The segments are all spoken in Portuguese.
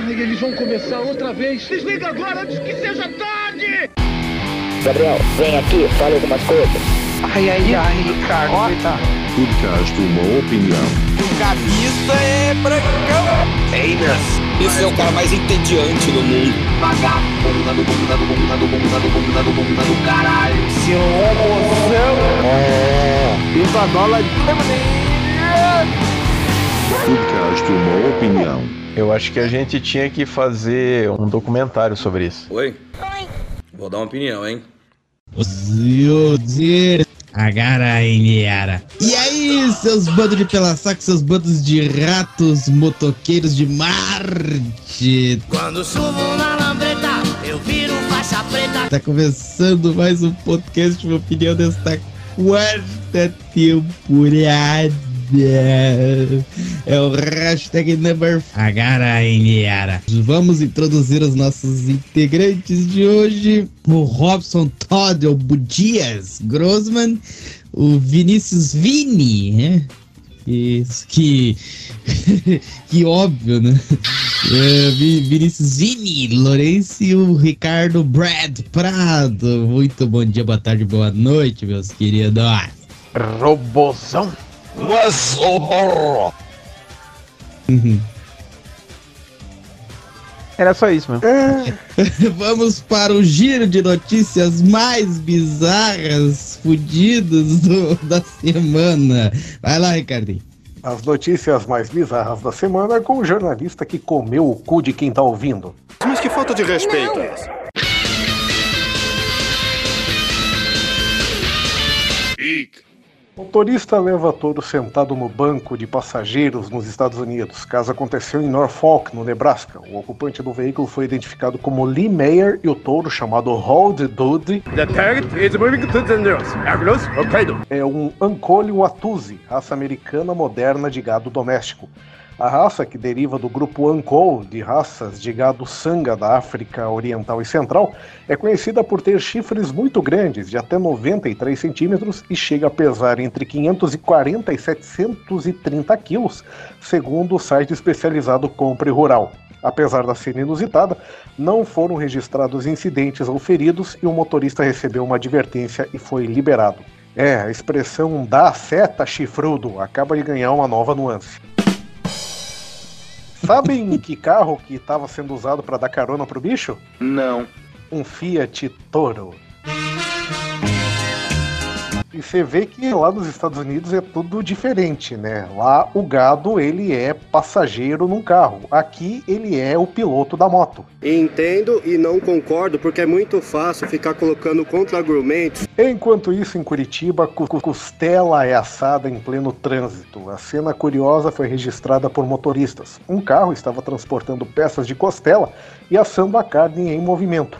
Ai, eles vão começar outra vez. Desliga agora antes que seja tarde! Gabriel, vem aqui, fala algumas coisas. Ai, ai, ai, Ricardo, coitado. Podcast Uma Opinião. O Gabista é brancão. Einas. Esse é o cara mais entediante do mundo. Vagabunda do bunda do bunda do bunda do bunda do bunda do caralho. Seu homozão. É. A bola de Podcast Uma Opinião. Eu acho que a gente tinha que fazer um documentário sobre isso. Oi? Vou dar uma opinião, hein? Agarainheara. E aí, seus bandos de pela saco, seus bandos de ratos motoqueiros de Marte. Quando subo na lambreta, eu viro faixa preta. Tá começando mais um podcast de opinião desta quarta temporada. É o hashtag number Agarainheara. Vamos introduzir os nossos integrantes de hoje. O Robson Todd, o Budias Grossman, o Vinícius Vini, né? Isso, que, que óbvio, né? É, Vi- Vinícius Vini, Lourenço e o Ricardo Brad Prado. Muito bom dia, boa tarde, boa noite, meus queridos. Robozão. Mas horror! Era só isso mesmo. Vamos para o giro de notícias mais bizarras, fudidas do- da semana. Vai lá, Ricardinho. As notícias mais bizarras da semana com o jornalista que comeu o cu de quem tá ouvindo. Mas que falta de respeito é essa? Motorista leva touro sentado no banco de passageiros nos Estados Unidos. Caso aconteceu em Norfolk, no Nebraska. O ocupante do veículo foi identificado como Lee Mayer e o touro, chamado Hold Dude, é um Ancole Watusi, raça americana moderna de gado doméstico. A raça, que deriva do grupo Ancole, de raças de gado sanga da África Oriental e Central, é conhecida por ter chifres muito grandes, de até 93 centímetros, e chega a pesar entre 540 e 730 quilos, segundo o site especializado Compre Rural. Apesar da cena inusitada, não foram registrados incidentes ou feridos e o motorista recebeu uma advertência e foi liberado. É, a expressão da seta chifrudo acaba de ganhar uma nova nuance. Sabem que carro que estava sendo usado para dar carona pro bicho? Não. Um Fiat Toro. E você vê que lá nos Estados Unidos é tudo diferente, né? Lá o gado ele é passageiro num carro. Aqui ele é o piloto da moto. Entendo e não concordo porque é muito fácil ficar colocando contra-argumentos. Enquanto isso, em Curitiba, cu- cu- costela é assada em pleno trânsito. A cena curiosa foi registrada por motoristas. Um carro estava transportando peças de costela e assando a carne em movimento.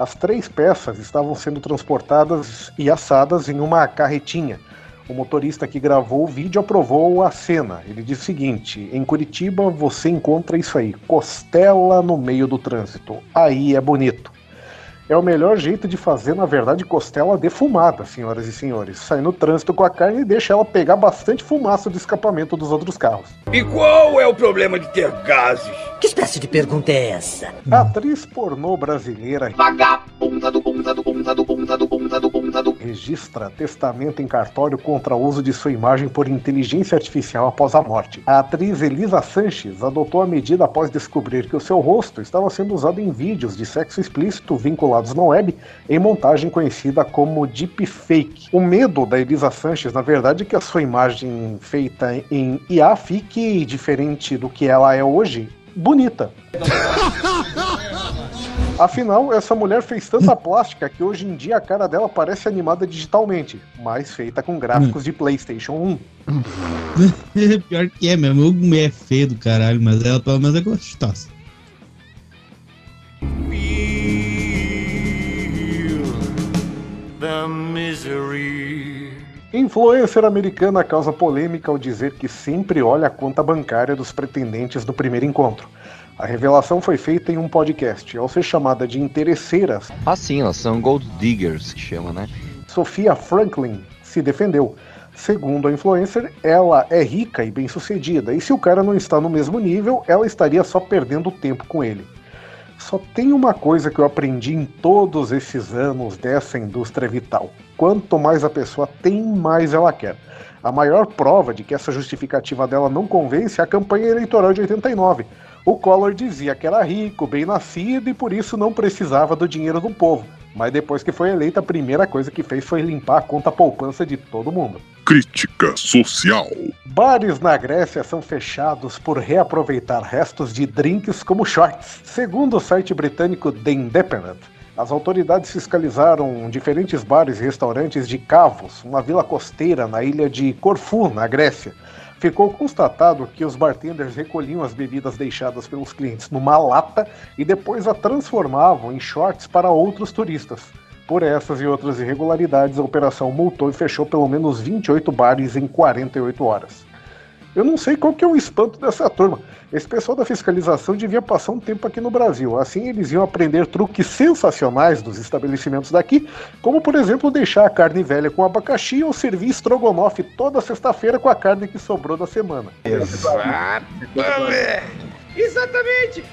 As três peças estavam sendo transportadas e assadas em uma carretinha. O motorista que gravou o vídeo aprovou a cena. Ele disse o seguinte: em Curitiba você encontra isso aí, costela no meio do trânsito. Aí é bonito. É o melhor jeito de fazer, na verdade, costela defumada, senhoras e senhores. Sai no trânsito com a carne e deixa ela pegar bastante fumaça do escapamento dos outros carros. E qual é o problema de ter gases? Que espécie de pergunta é essa? A atriz pornô brasileira Vagabunda registra testamento em cartório contra o uso de sua imagem por inteligência artificial após a morte. A atriz Elisa Sanches adotou a medida após descobrir que o seu rosto estava sendo usado em vídeos de sexo explícito vinculados na web em montagem conhecida como deepfake. O medo da Elisa Sanches, na verdade, é que a sua imagem feita em IA fique diferente do que ela é hoje, bonita. Afinal, essa mulher fez tanta plástica que hoje em dia a cara dela parece animada digitalmente, mas feita com gráficos de PlayStation 1. Pior que é mesmo. O é feio do caralho, mas ela pelo menos é gostosa. The misery. Influencer americana causa polêmica ao dizer que sempre olha a conta bancária dos pretendentes do primeiro encontro. A revelação foi feita em um podcast. Ao ser chamada de interesseiras, Ah, sim, elas são gold diggers que chama, né? Sofia Franklin se defendeu. Segundo a influencer, ela é rica e bem-sucedida, e se o cara não está no mesmo nível, ela estaria só perdendo tempo com ele. Só tem uma coisa que eu aprendi em todos esses anos dessa indústria vital: quanto mais a pessoa tem, mais ela quer. A maior prova de que essa justificativa dela não convence é a campanha eleitoral de 89. O Collor dizia que era rico, bem nascido e por isso não precisava do dinheiro do povo. Mas depois que foi eleita, a primeira coisa que fez foi limpar a conta poupança de todo mundo. Crítica social. Bares na Grécia são fechados por reaproveitar restos de drinks como shorts. Segundo o site britânico The Independent, as autoridades fiscalizaram diferentes bares e restaurantes de Cavos, uma vila costeira na ilha de Corfu, na Grécia. Ficou constatado que os bartenders recolhiam as bebidas deixadas pelos clientes numa lata e depois a transformavam em shorts para outros turistas. Por essas e outras irregularidades, a operação multou e fechou pelo menos 28 bares em 48 horas. Eu não sei qual que é o espanto dessa turma. Esse pessoal da fiscalização devia passar um tempo aqui no Brasil. Assim eles iam aprender truques sensacionais dos estabelecimentos daqui, como por exemplo deixar a carne velha com abacaxi ou servir estrogonofe toda sexta-feira com a carne que sobrou da semana. Exatamente. Exatamente.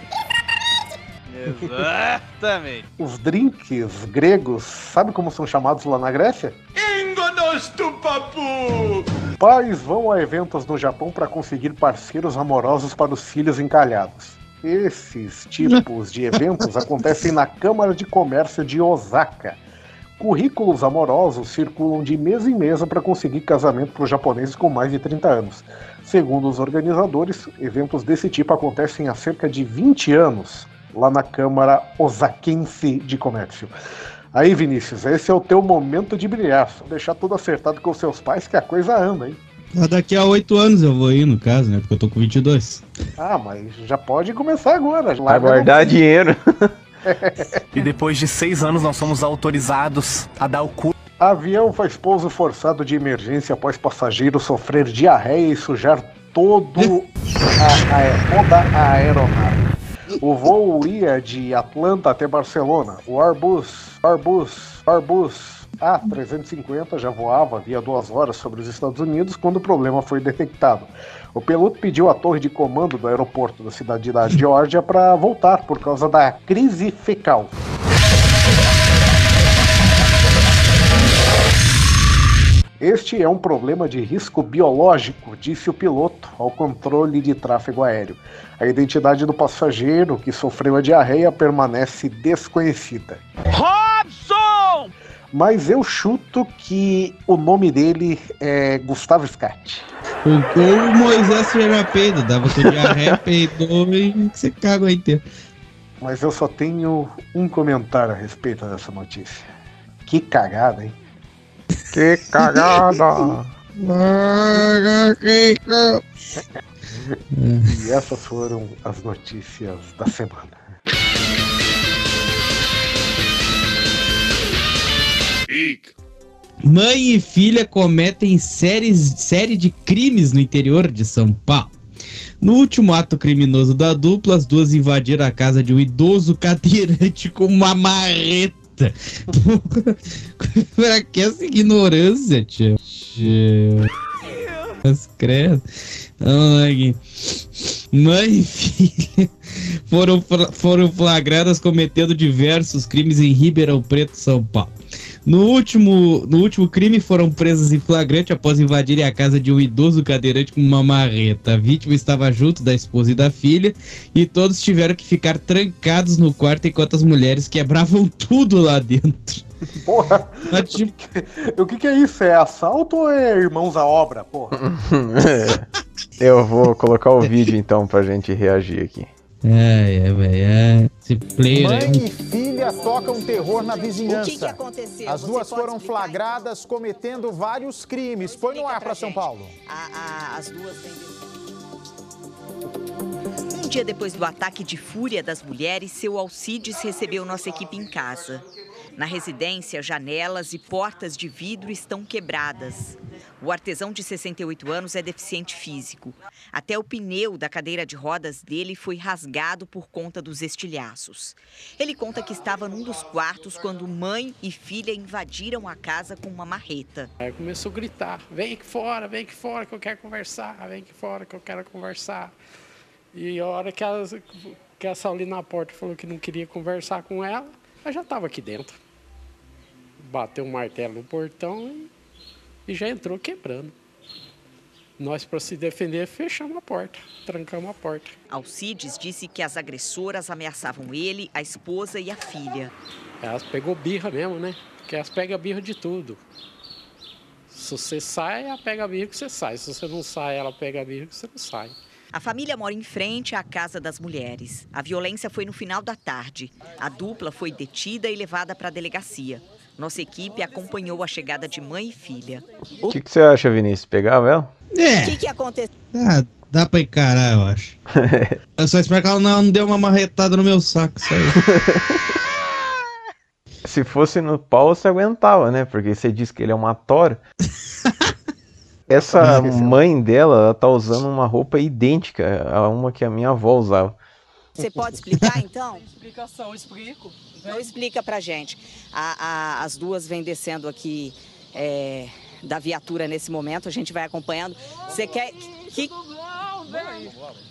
Exatamente. Os drinks gregos, sabe como são chamados lá na Grécia? Engonos do papu! Pais vão a eventos no Japão para conseguir parceiros amorosos para os filhos encalhados. Esses tipos de eventos acontecem na Câmara de Comércio de Osaka. Currículos amorosos circulam de mesa em mesa para conseguir casamento para os japoneses com mais de 30 anos. Segundo os organizadores, eventos desse tipo acontecem há cerca de 20 anos lá na Câmara Osakense de Comércio. Aí, Vinícius, esse é o teu momento de brilhar. Só deixar tudo acertado com seus pais que a coisa anda, hein? Daqui a oito anos eu vou ir, no caso, né? Porque eu tô com 22. Ah, mas já pode começar agora. Vai guardar não... dinheiro. e depois de seis anos nós somos autorizados a dar o cu. Avião faz pouso forçado de emergência após passageiro sofrer diarreia e sujar todo a, a, toda a aeronave. O voo ia de Atlanta até Barcelona. O Airbus, Airbus, Airbus A350 já voava havia duas horas sobre os Estados Unidos quando o problema foi detectado. O piloto pediu à torre de comando do aeroporto da cidade da Geórgia para voltar por causa da crise fecal. Este é um problema de risco biológico, disse o piloto ao controle de tráfego aéreo. A identidade do passageiro que sofreu a diarreia permanece desconhecida. Robson! Mas eu chuto que o nome dele é Gustavo Scatti. O, o Moisés era peido, dava com diarreia, peidou e você cagou inteiro. Mas eu só tenho um comentário a respeito dessa notícia. Que cagada, hein? Que cagada! e essas foram as notícias da semana. Mãe e filha cometem séries, série de crimes no interior de São Paulo. No último ato criminoso da dupla, as duas invadiram a casa de um idoso cadeirante com uma marreta. pra que essa ignorância, tio? Ai, mãe e filha foram, foram flagradas cometendo diversos crimes em Ribeirão Preto, São Paulo. No último, no último crime, foram presas em flagrante após invadirem a casa de um idoso cadeirante com uma marreta. A vítima estava junto da esposa e da filha e todos tiveram que ficar trancados no quarto enquanto as mulheres quebravam tudo lá dentro. Porra, Mas, tipo... o, que, que é isso? É assalto ou é irmãos à obra, porra? Eu vou colocar o vídeo então pra gente reagir aqui. É, é, velho. É. Esse player Mãe é... e filha tocam terror na vizinhança. O que, que aconteceu? As duas foram flagradas cometendo vários crimes. Põe no ar para São Paulo. A, a, as duas têm... Um dia depois do ataque de fúria das mulheres, seu Alcides recebeu nossa equipe em casa. Na residência, janelas e portas de vidro estão quebradas. O artesão de 68 anos é deficiente físico. Até o pneu da cadeira de rodas dele foi rasgado por conta dos estilhaços. Ele conta que estava num dos quartos quando mãe e filha invadiram a casa com uma marreta. Aí começou a gritar: vem aqui fora, vem aqui fora que eu quero conversar, vem aqui fora que eu quero conversar. E a hora que que a Sauli na porta falou que não queria conversar com ela, ela já estava aqui dentro. Bateu um martelo no portão e, e já entrou quebrando. Nós, para se defender, fechamos a porta, trancamos a porta. Alcides disse que as agressoras ameaçavam ele, a esposa e a filha. Elas pegou birra mesmo, né? Porque elas pegam birra de tudo. Se você sai, ela pega a birra que você sai. Se você não sai, ela pega a birra que você não sai. A família mora em frente à Casa das Mulheres. A violência foi no final da tarde. A dupla foi detida e levada para a delegacia. Nossa equipe acompanhou a chegada de mãe e filha. O que, que você acha, Vinícius? Pegava ela? É. O que, que aconteceu? Ah, dá pra encarar, eu acho. eu só espero que ela não, não deu uma marretada no meu saco, isso aí. Se fosse no pau, você aguentava, né? Porque você disse que ele é uma tora. Essa mãe dela, ela tá usando uma roupa idêntica a uma que a minha avó usava. Você pode explicar, então? Explicação, explico. Então explica pra gente. A, a, as duas vêm descendo aqui é, da viatura nesse momento, a gente vai acompanhando. Você quer que...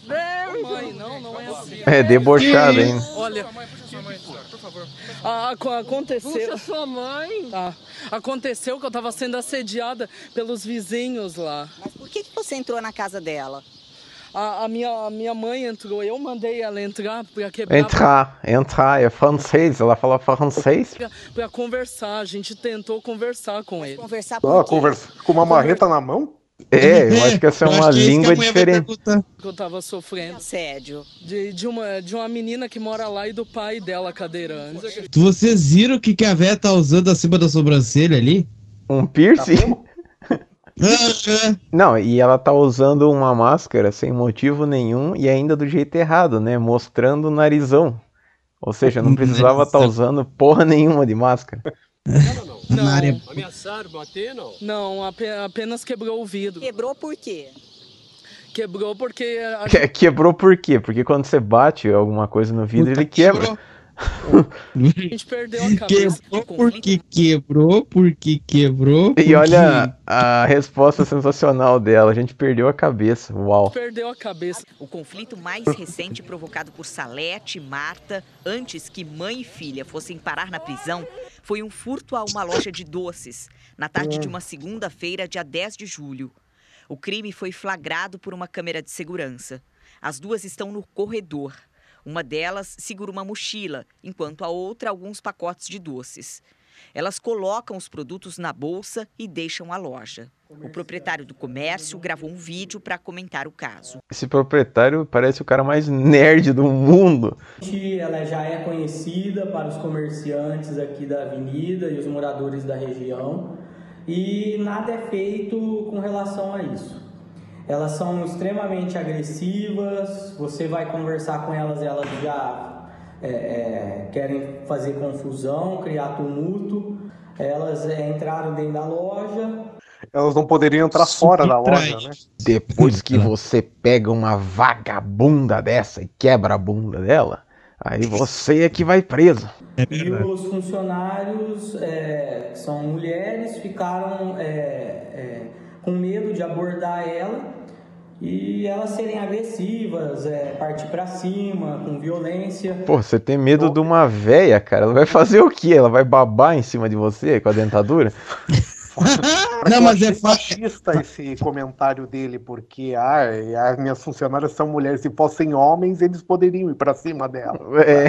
Vem, mãe, não, não é assim. É, debochado, hein? Olha, por favor. Ah, aconteceu. Puxa sua mãe. Tá. Aconteceu que eu tava sendo assediada pelos vizinhos lá. Mas por que, que você entrou na casa dela? A, a, minha, a minha mãe entrou, eu mandei ela entrar pra quebrar. Entrar, entrar, é francês, ela fala francês. Pra, pra conversar, a gente tentou conversar com ele. Conversar Ah, conversa com uma marreta na mão? É, eu acho que essa é uma língua diferente. Que eu tava sofrendo. Assédio. De, de, uma, de uma menina que mora lá e do pai dela cadeirante. Vocês viram o que, que a véia tá usando acima da sobrancelha ali? Um piercing? Não, e ela tá usando uma máscara sem motivo nenhum e ainda do jeito errado, né? Mostrando o narizão. Ou seja, não precisava estar tá usando porra nenhuma de máscara. Não, não, não. Ameaçaram bater, não? Não, apenas quebrou o vidro. Quebrou por quê? Quebrou porque... A... Que, quebrou por quê? Porque quando você bate alguma coisa no vidro, Puta, ele quebra. Quebrou. A gente perdeu a cabeça. Quebrou porque quebrou, porque quebrou. Porque... E olha a resposta sensacional dela. A gente perdeu a cabeça. Uau. Perdeu a cabeça. O conflito mais recente provocado por Salete e Marta, antes que mãe e filha fossem parar na prisão, foi um furto a uma loja de doces, na tarde de uma segunda-feira, dia 10 de julho. O crime foi flagrado por uma câmera de segurança. As duas estão no corredor. Uma delas segura uma mochila, enquanto a outra alguns pacotes de doces. Elas colocam os produtos na bolsa e deixam a loja. O proprietário do comércio gravou um vídeo para comentar o caso. Esse proprietário parece o cara mais nerd do mundo. Ela já é conhecida para os comerciantes aqui da avenida e os moradores da região e nada é feito com relação a isso. Elas são extremamente agressivas, você vai conversar com elas, elas já é, é, querem fazer confusão, criar tumulto. Elas é, entraram dentro da loja. Elas não poderiam entrar fora da loja, né? Depois que você pega uma vagabunda dessa e quebra a bunda dela, aí você é que vai preso. E os funcionários, é, que são mulheres, ficaram é, com medo de abordar ela e elas serem agressivas, é, partir para cima, com violência. Pô, você tem medo de uma véia, cara? Ela vai fazer o quê? Ela vai babar em cima de você com a dentadura? não, mas é fascista esse comentário dele, porque ah, as minhas funcionárias são mulheres, se fossem homens, eles poderiam ir para cima dela. É.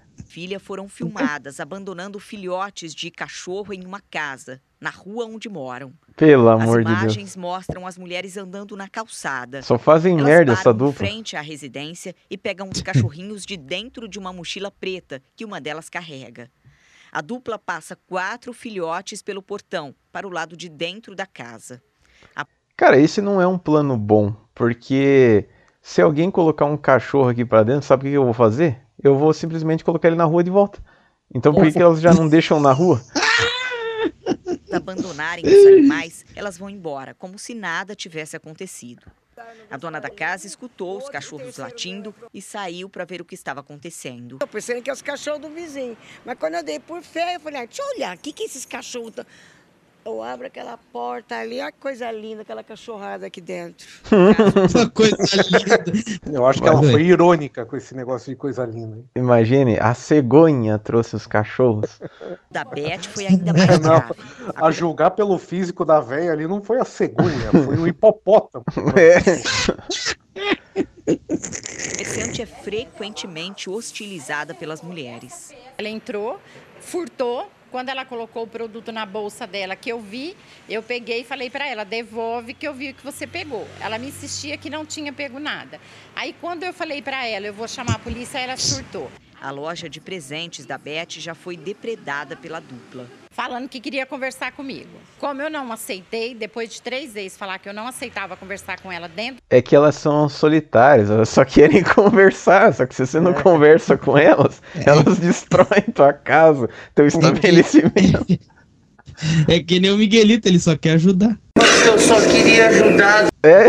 Filha foram filmadas abandonando filhotes de cachorro em uma casa, na rua onde moram. Pelo amor de Deus. As imagens mostram as mulheres andando na calçada. Só fazem Elas merda essa dupla. em frente à residência e pegam os cachorrinhos de dentro de uma mochila preta que uma delas carrega. A dupla passa quatro filhotes pelo portão, para o lado de dentro da casa. A... Cara, esse não é um plano bom, porque se alguém colocar um cachorro aqui para dentro, sabe o que eu vou fazer? Eu vou simplesmente colocar ele na rua de volta. Então por que, que elas já não deixam na rua? abandonarem os animais, elas vão embora, como se nada tivesse acontecido. A dona da casa escutou os cachorros latindo e saiu para ver o que estava acontecendo. Eu pensei que é os cachorros do vizinho. Mas quando eu dei por fé, eu falei, ah, deixa eu olhar, o que, que esses cachorros estão. Eu abro aquela porta ali, olha que coisa linda, aquela cachorrada aqui dentro. Uma coisa linda. Eu acho que ela foi irônica com esse negócio de coisa linda. Imagine, a cegonha trouxe os cachorros. Da Beth foi ainda mais Não, grave. a julgar pelo físico da velha ali não foi a cegonha, foi o hipopótamo. A comerciante é frequentemente hostilizada pelas mulheres. Ela entrou, furtou. Quando ela colocou o produto na bolsa dela, que eu vi, eu peguei e falei para ela: devolve que eu vi o que você pegou. Ela me insistia que não tinha pego nada. Aí, quando eu falei para ela: eu vou chamar a polícia, ela surtou. A loja de presentes da Beth já foi depredada pela dupla. Falando que queria conversar comigo. Como eu não aceitei, depois de três vezes falar que eu não aceitava conversar com ela dentro, É que elas são solitárias, elas só querem conversar. Só que se você não conversa com elas, elas destroem tua casa, teu estabelecimento. É que nem o Miguelito, ele só quer ajudar. eu só queria ajudar. É.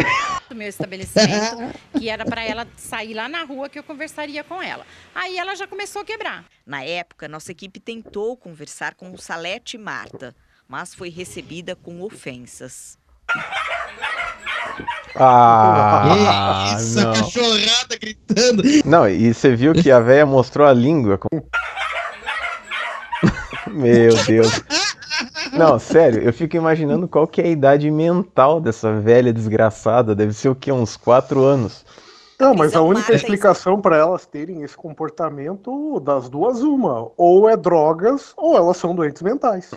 do meu estabelecimento, que era para ela sair lá na rua que eu conversaria com ela. Aí ela já começou a quebrar. Na época, nossa equipe tentou conversar com o Salete e Marta, mas foi recebida com ofensas. Ah, Isso, a não. cachorrada gritando. Não, e você viu que a véia mostrou a língua. com- Meu Deus. Não, sério, eu fico imaginando qual que é a idade mental dessa velha desgraçada. Deve ser o quê? Uns 4 anos. Não, mas a única explicação para elas terem esse comportamento das duas, uma, ou é drogas, ou elas são doentes mentais.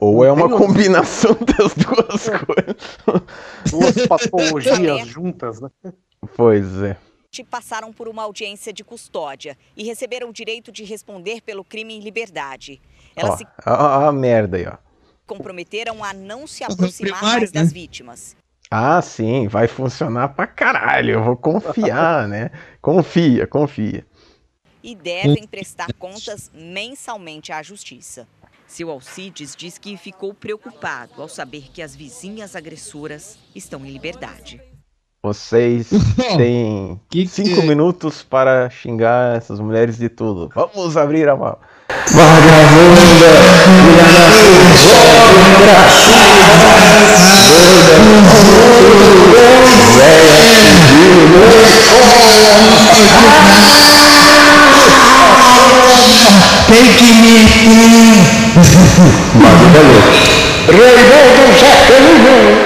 Ou é uma combinação das duas coisas. Duas patologias juntas, né? Pois é. Passaram por uma audiência de custódia e receberam o direito de responder pelo crime em liberdade. Elas Ó, se a, a merda aí, ó. comprometeram a não se aproximar primário, mais né? das vítimas. Ah, sim, vai funcionar pra caralho. Eu vou confiar, né? Confia, confia. e devem prestar contas mensalmente à justiça. Seu Alcides diz que ficou preocupado ao saber que as vizinhas agressoras estão em liberdade. Vocês têm cinco minutos para xingar essas mulheres de tudo. Vamos abrir a mão. Tem que me.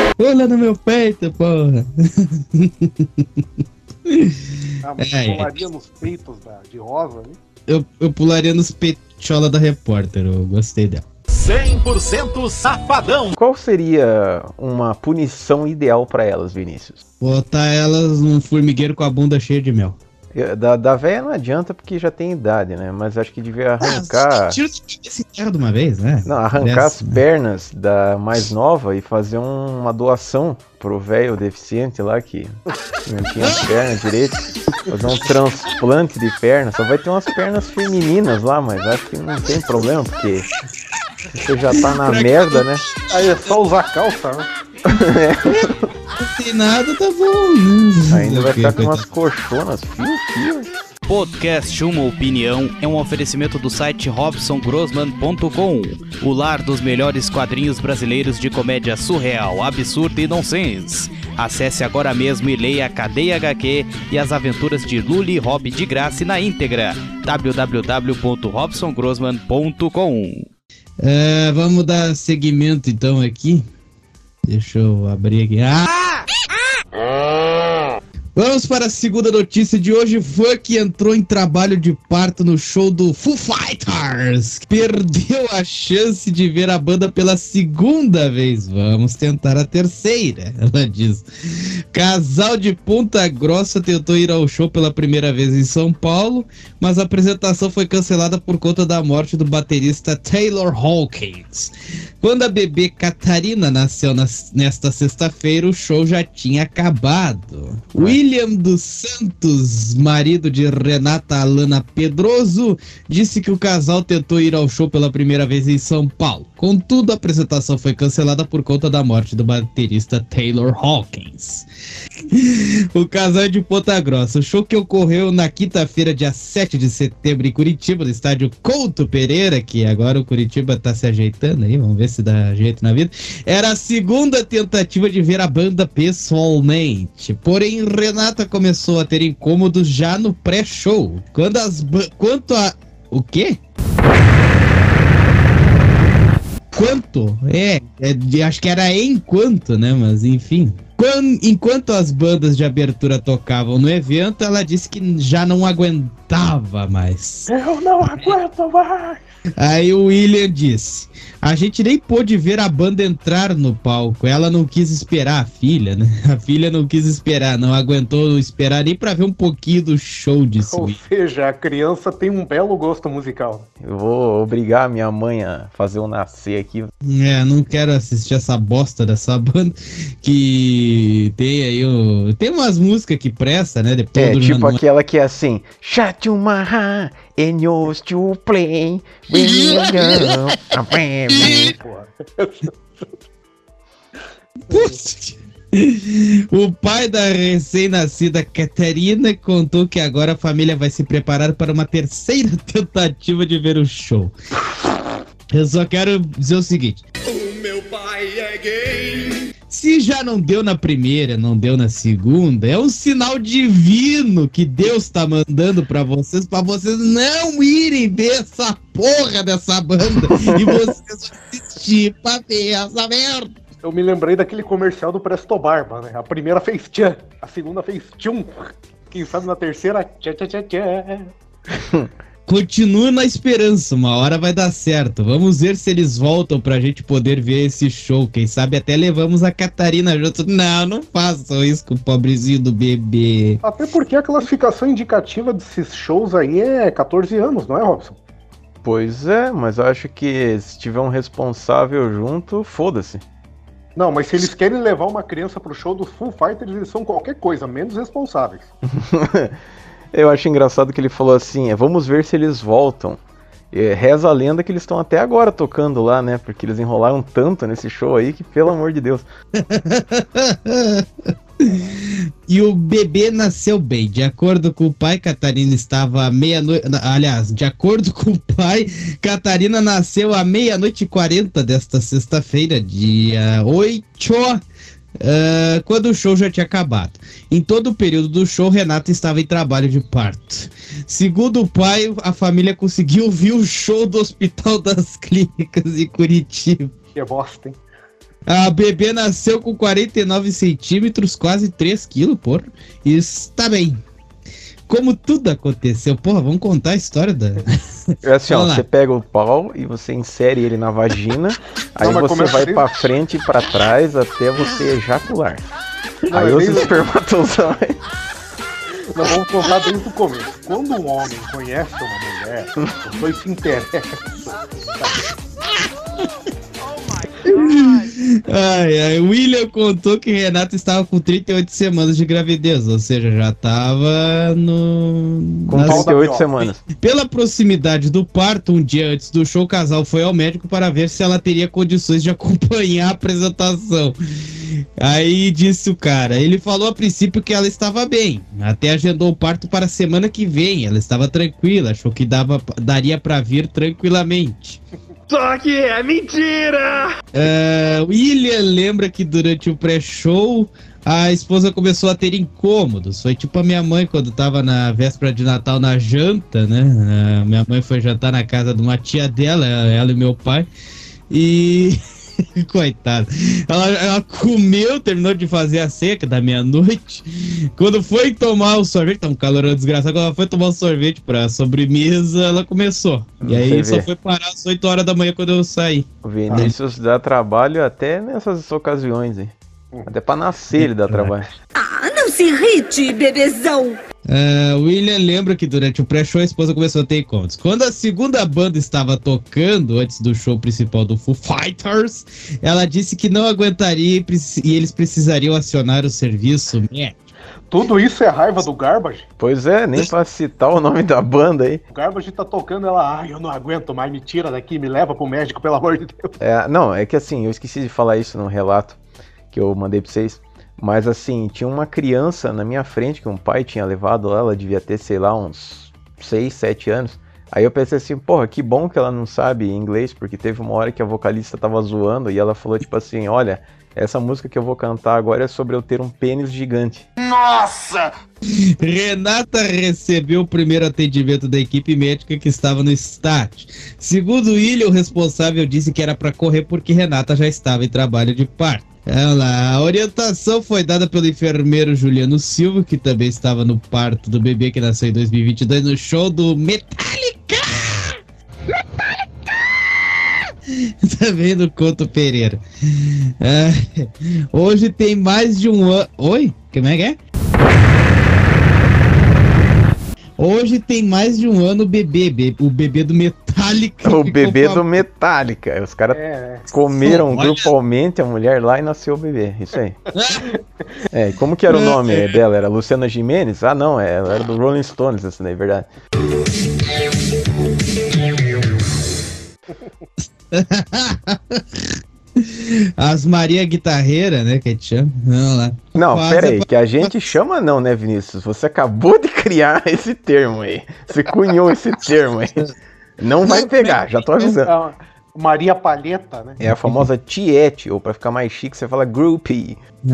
Olha no meu peito, porra. Ah, mas É, é. pularia nos peitos da, de rosa ali. Eu, eu pularia nos pechola da repórter, eu gostei dela. 100% safadão. Qual seria uma punição ideal pra elas, Vinícius? Botar elas num formigueiro com a bunda cheia de mel. Da, da véia não adianta porque já tem idade, né? Mas acho que devia arrancar. Tira esse terra de uma vez, né? Não, arrancar as né? pernas da mais nova e fazer um- uma doação pro velho deficiente lá que não tinha as pernas direito. Fazer um transplante de perna. Só vai ter umas pernas femininas lá, mas acho que não tem problema, porque você já tá na merda, né? Aí é só usar calça, né? Não tem nada, tá bom? Ainda vai ficar com umas colchonas, fio, fio. Podcast Uma Opinião é um oferecimento do site robsongrossman.com, o lar dos melhores quadrinhos brasileiros de comédia surreal, absurda e nonsense. Acesse agora mesmo e leia a Cadeia HQ e as aventuras de Luli e Rob de graça na íntegra. www.robsongrossman.com É, vamos dar seguimento então aqui. Deixa eu abrir aqui. Ah! Vamos para a segunda notícia de hoje. Funk entrou em trabalho de parto no show do Foo Fighters. Perdeu a chance de ver a banda pela segunda vez. Vamos tentar a terceira, ela diz. Casal de Ponta Grossa tentou ir ao show pela primeira vez em São Paulo, mas a apresentação foi cancelada por conta da morte do baterista Taylor Hawkins. Quando a bebê Catarina nasceu nas- nesta sexta-feira, o show já tinha acabado. William dos Santos, marido de Renata Alana Pedroso, disse que o casal tentou ir ao show pela primeira vez em São Paulo. Contudo, a apresentação foi cancelada por conta da morte do baterista Taylor Hawkins. O casal é de Ponta Grossa. O show que ocorreu na quinta-feira, dia 7 de setembro, em Curitiba, no estádio Couto Pereira, que agora o Curitiba tá se ajeitando aí, vamos ver se dá jeito na vida. Era a segunda tentativa de ver a banda pessoalmente. Porém, Renata começou a ter incômodos já no pré-show. Quando as quanto a o quê? Quanto? É, é acho que era enquanto, né? Mas enfim. Quan- enquanto as bandas de abertura tocavam no evento, ela disse que já não aguentava mais. Eu não aguento mais! Aí o William disse: A gente nem pôde ver a banda entrar no palco. Ela não quis esperar a filha, né? A filha não quis esperar, não aguentou esperar nem pra ver um pouquinho do show de Ou seja, a criança tem um belo gosto musical. Eu vou obrigar a minha mãe a fazer eu nascer aqui. É, não quero assistir essa bosta dessa banda que tem aí o... Tem umas músicas que presta, né? Depois É, do tipo aquela que é assim. Shut your mouth and yours to play. O pai da recém-nascida Caterina contou que agora a família vai se preparar para uma terceira tentativa de ver o show. Eu só quero dizer o seguinte: se já não deu na primeira, não deu na segunda, é um sinal divino que Deus tá mandando pra vocês, pra vocês não irem ver essa porra dessa banda e vocês vão assistir pra ver essa merda. Eu me lembrei daquele comercial do Presto Barba, né? A primeira fez tchan, a segunda fez tchum. Quem sabe na terceira, tchá tchá tchá tchá. Continua na esperança, uma hora vai dar certo. Vamos ver se eles voltam pra gente poder ver esse show. Quem sabe até levamos a Catarina junto. Não, não façam isso com o pobrezinho do bebê. Até porque a classificação indicativa desses shows aí é 14 anos, não é, Robson? Pois é, mas eu acho que se tiver um responsável junto, foda-se. Não, mas se eles querem levar uma criança pro show dos Full Fighters, eles são qualquer coisa, menos responsáveis. Eu acho engraçado que ele falou assim: é, vamos ver se eles voltam. É, reza a lenda que eles estão até agora tocando lá, né? Porque eles enrolaram tanto nesse show aí que, pelo amor de Deus. E o bebê nasceu bem. De acordo com o pai, Catarina estava à meia-noite. Aliás, de acordo com o pai, Catarina nasceu à meia-noite e 40 desta sexta-feira, dia 8. Ah, quando o show já tinha acabado. Em todo o período do show, Renata estava em trabalho de parto. Segundo o pai, a família conseguiu ouvir o show do Hospital das Clínicas em Curitiba. Que bosta, hein? A bebê nasceu com 49 centímetros, quase 3 quilos, porra. E está bem. Como tudo aconteceu, porra, vamos contar a história da. É assim, ó, você pega o pau e você insere ele na vagina, aí mas você vai assim? pra frente e pra trás até você ejacular. Não, aí é os espermatozoides. Nós vamos contar desde o começo. Quando um homem conhece uma mulher, os dois se interessam. Ai, ai, William contou que Renata estava com 38 semanas de gravidez, ou seja, já estava no. Com nas- 38 semanas. Pela proximidade do parto, um dia antes do show, o casal foi ao médico para ver se ela teria condições de acompanhar a apresentação. Aí disse o cara, ele falou a princípio que ela estava bem, até agendou o parto para a semana que vem, ela estava tranquila, achou que dava, daria para vir tranquilamente. Só que é mentira! Ah, William lembra que durante o pré-show a esposa começou a ter incômodos. Foi tipo a minha mãe quando tava na véspera de Natal na janta, né? Ah, minha mãe foi jantar na casa de uma tia dela, ela e meu pai. E. Coitada. Ela, ela comeu, terminou de fazer a seca da meia-noite. Quando foi tomar o sorvete, tá um calor desgraçado. Quando ela foi tomar o sorvete pra sobremesa, ela começou. E aí Você só vê. foi parar às 8 horas da manhã quando eu saí. O Vinícius dá trabalho até nessas ocasiões, hein? Até pra nascer ele dá trabalho. Ah, não se irrite, bebezão. Ah, William lembra que durante o pré-show a esposa começou a ter encontros. Quando a segunda banda estava tocando, antes do show principal do Foo Fighters, ela disse que não aguentaria e, e eles precisariam acionar o serviço médico. Tudo isso é raiva do Garbage? Pois é, nem pra citar o nome da banda aí. O Garbage tá tocando ela, ai, eu não aguento mais, me tira daqui, me leva pro médico, pelo amor de Deus. É, não, é que assim, eu esqueci de falar isso no relato que eu mandei pra vocês. Mas assim, tinha uma criança na minha frente que um pai tinha levado lá, ela devia ter, sei lá, uns 6, 7 anos. Aí eu pensei assim, porra, que bom que ela não sabe inglês, porque teve uma hora que a vocalista tava zoando e ela falou tipo assim, olha, essa música que eu vou cantar agora é sobre eu ter um pênis gigante. Nossa! Renata recebeu o primeiro atendimento da equipe médica que estava no estádio. Segundo William, o responsável disse que era para correr porque Renata já estava em trabalho de parto. Olha lá, a orientação foi dada pelo enfermeiro Juliano Silva, que também estava no parto do bebê que nasceu em 2022 no show do Metallica! Também no Couto Pereira. Ah, hoje tem mais de um ano. Oi? Como é que é? Hoje tem mais de um ano o bebê, be- o bebê do Metallica. O bebê do Metallica. Os caras É, comeram Olha. grupalmente a mulher lá e nasceu o bebê. Isso aí. É, como que era o nome dela? Era Luciana Jimenez? Ah, não, é, ela era do Rolling Stones, essa daí, verdade. As Maria Guitarreira, né? Que a gente chama. Vamos lá. Não, Faz pera a- aí, que a gente chama não, né, Vinícius? Você acabou de criar esse termo aí. Você cunhou esse termo aí. Não vai pegar, já tô avisando. Maria Palheta, né? É a famosa tiete, ou pra ficar mais chique, você fala groupie.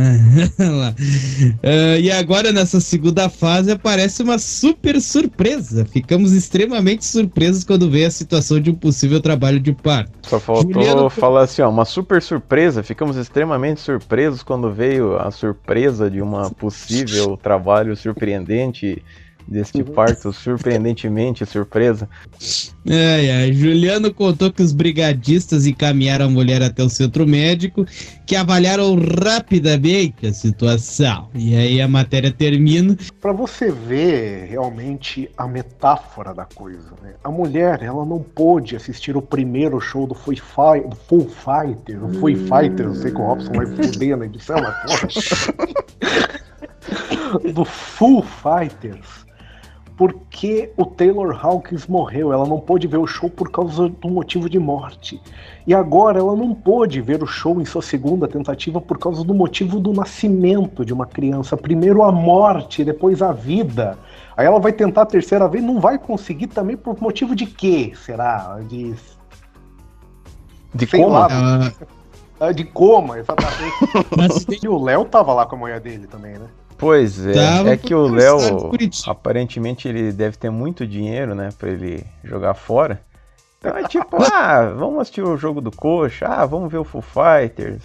Ah, e agora, nessa segunda fase, aparece uma super surpresa. Ficamos extremamente surpresos quando veio a situação de um possível trabalho de parto. Só faltou Juliano- falar assim, ó, uma super surpresa. Ficamos extremamente surpresos quando veio a surpresa de uma possível trabalho surpreendente deste parto, surpreendentemente surpresa. Ai, ai. Juliano contou que os brigadistas encaminharam a mulher até o centro médico, que avaliaram rapidamente a situação. E aí a matéria termina. Pra você ver realmente a metáfora da coisa, né? A mulher, ela não pôde assistir o primeiro show do Foo, Fi do Full Fighter, o Foo Fighter, não sei que o Robson vai fuder na edição, mas porra. do Full Fighters. Porque o Taylor Hawkins morreu, ela não pôde ver o show por causa do motivo de morte. E agora ela não pôde ver o show em sua segunda tentativa por causa do motivo do nascimento de uma criança. Primeiro a morte, depois a vida. Aí ela vai tentar a terceira vez, não vai conseguir também por motivo de quê? Será? De. De Sei coma? lá. Ah, De coma, exatamente. e o Léo tava lá com a mulher dele também, né? Pois é, Tava é que o Léo, aparentemente ele deve ter muito dinheiro, né, pra ele jogar fora. Então é tipo, ah, vamos assistir o jogo do Coxa, ah, vamos ver o Foo Fighters,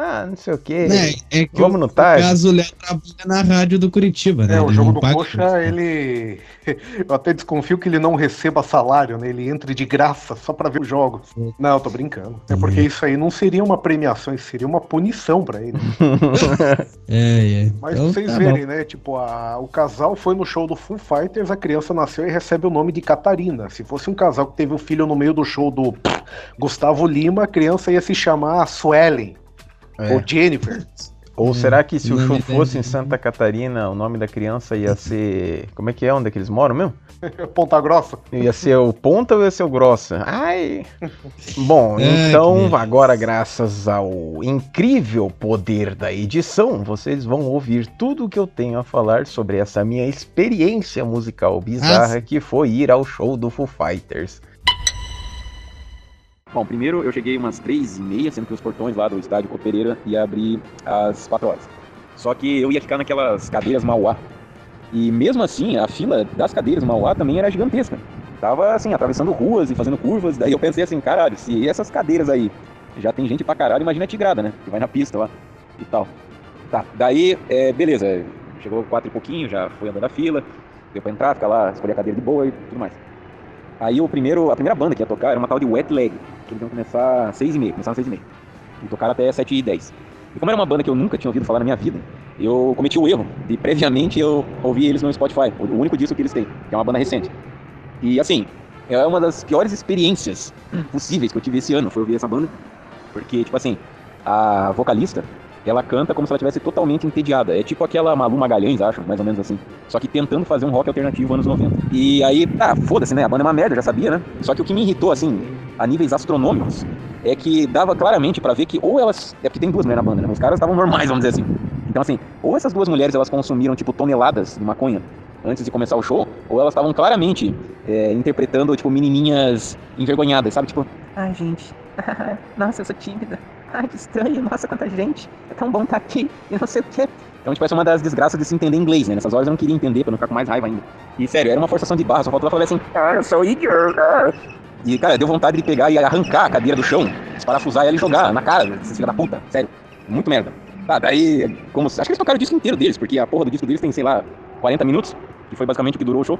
ah, não sei o que, É, é que vamos o, no no tarde. caso, o Léo trabalha na rádio do Curitiba, né? É, o jogo do Coxa, ele. Eu até desconfio que ele não receba salário, né? Ele entre de graça só pra ver os jogos. Não, eu tô brincando. É porque isso aí não seria uma premiação, isso seria uma punição pra ele. É, é. Mas Então pra vocês tá verem, bom. né? Tipo, a- o casal foi no show do Foo Fighters, a criança nasceu e recebe o nome de Catarina. Se fosse um casal que teve um filho no meio do show do Gustavo Lima, a criança ia se chamar Suelen. É. Ou Jennifer. Ou será que se o não show fosse em. Santa Catarina, o nome da criança ia ser. Como é que é? Onde é que eles moram mesmo? Ponta Grossa. Ia ser o Ponta ou ia ser o Grossa? Ai. Bom, Ai, então agora, graças ao incrível poder da edição, vocês vão ouvir tudo o que eu tenho a falar sobre essa minha experiência musical bizarra que foi ir ao show do Foo Fighters. Bom, primeiro eu cheguei umas três e meia, sendo que os portões lá do estádio Copereira ia abrir às quatro horas. Só que eu ia ficar naquelas cadeiras Mauá. E mesmo assim, a fila das cadeiras Mauá também era gigantesca. Tava assim, atravessando ruas e fazendo curvas. Daí eu pensei assim, caralho, se essas cadeiras aí já tem gente pra caralho, imagina a tigrada, né? Que vai na pista lá e tal. Tá, daí, é, beleza, chegou quatro e pouquinho, já fui andando a fila, deu pra entrar, ficar lá, escolher a cadeira de boa e tudo mais. Aí o primeiro, a primeira banda que ia tocar era uma tal de Wet Leg, que eles iam começar às e meia, começaram às seis e meia. E tocaram até sete e dez. E como era uma banda que eu nunca tinha ouvido falar na minha vida, eu cometi o erro de previamente eu ouvir eles no Spotify, o único disco que eles têm, que é uma banda recente. E assim, é uma das piores experiências possíveis que eu tive esse ano, foi ouvir essa banda, porque, tipo assim, a vocalista, ela canta como se ela estivesse totalmente entediada. É tipo aquela Malu Magalhães, acho, mais ou menos assim. Só que tentando fazer um rock alternativo anos 90. E aí, tá, foda-se, né? A banda é uma merda, já sabia, né? Só que o que me irritou, assim, a níveis astronômicos, é que dava claramente pra ver que ou elas. É porque tem duas mulheres na banda, né? Os caras estavam normais, vamos dizer assim. Então, assim, ou essas duas mulheres elas consumiram, tipo, toneladas de maconha antes de começar o show, ou elas estavam claramente é, interpretando, tipo, menininhas envergonhadas, sabe? Tipo, ai, gente, nossa, eu sou tímida. Ai, que estranho, nossa, quanta gente. É tão bom estar aqui, eu não sei o quê. Então, tipo, essa é uma das desgraças de se entender inglês, né? Nessas horas eu não queria entender pra não ficar com mais raiva ainda. E, sério, era uma forçação de barra, só faltava falar assim, ah, eu sou ah." E, cara, deu vontade de pegar e arrancar a cadeira do chão, desparafusar ela e jogar na cara desses filha da puta. Sério, muito merda. Tá, daí, como... Acho que eles tocaram o disco inteiro deles, porque a porra do disco deles tem, sei lá, 40 minutos, que foi basicamente o que durou o show.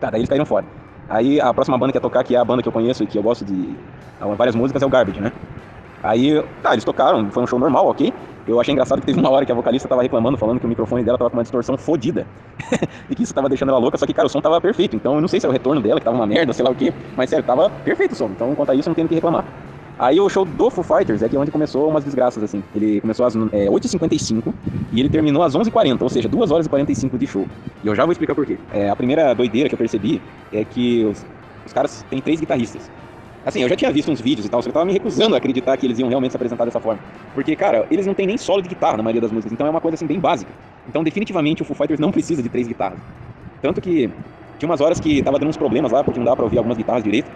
Tá, daí eles caíram fora. Aí a próxima banda que ia tocar, que é a banda que eu conheço e que eu gosto de várias músicas, é o Garbage, né? Aí, tá, eles tocaram, foi um show normal, ok? Eu achei engraçado que teve uma hora que a vocalista tava reclamando, falando que o microfone dela tava com uma distorção fodida. e que isso tava deixando ela louca, só que, cara, o som tava perfeito. Então eu não sei se é o retorno dela, que tava uma merda, sei lá o quê. Mas sério, tava perfeito o som. Então, quanto a isso, não tem o que reclamar. Aí o show do Foo Fighters é que é onde começou umas desgraças, assim. Ele começou às é, 8h55 e ele terminou às 11h40, ou seja, 2 horas e 45 de show. E eu já vou explicar por quê. É, a primeira doideira que eu percebi é que os, os caras têm três guitarristas. Assim, eu já tinha visto uns vídeos e tal, só que eu tava me recusando a acreditar que eles iam realmente se apresentar dessa forma. Porque, cara, eles não têm nem solo de guitarra na maioria das músicas, então é uma coisa assim bem básica. Então, definitivamente, o Foo Fighters não precisa de três guitarras. Tanto que tinha umas horas que tava dando uns problemas lá, porque não dava pra ouvir algumas guitarras direito.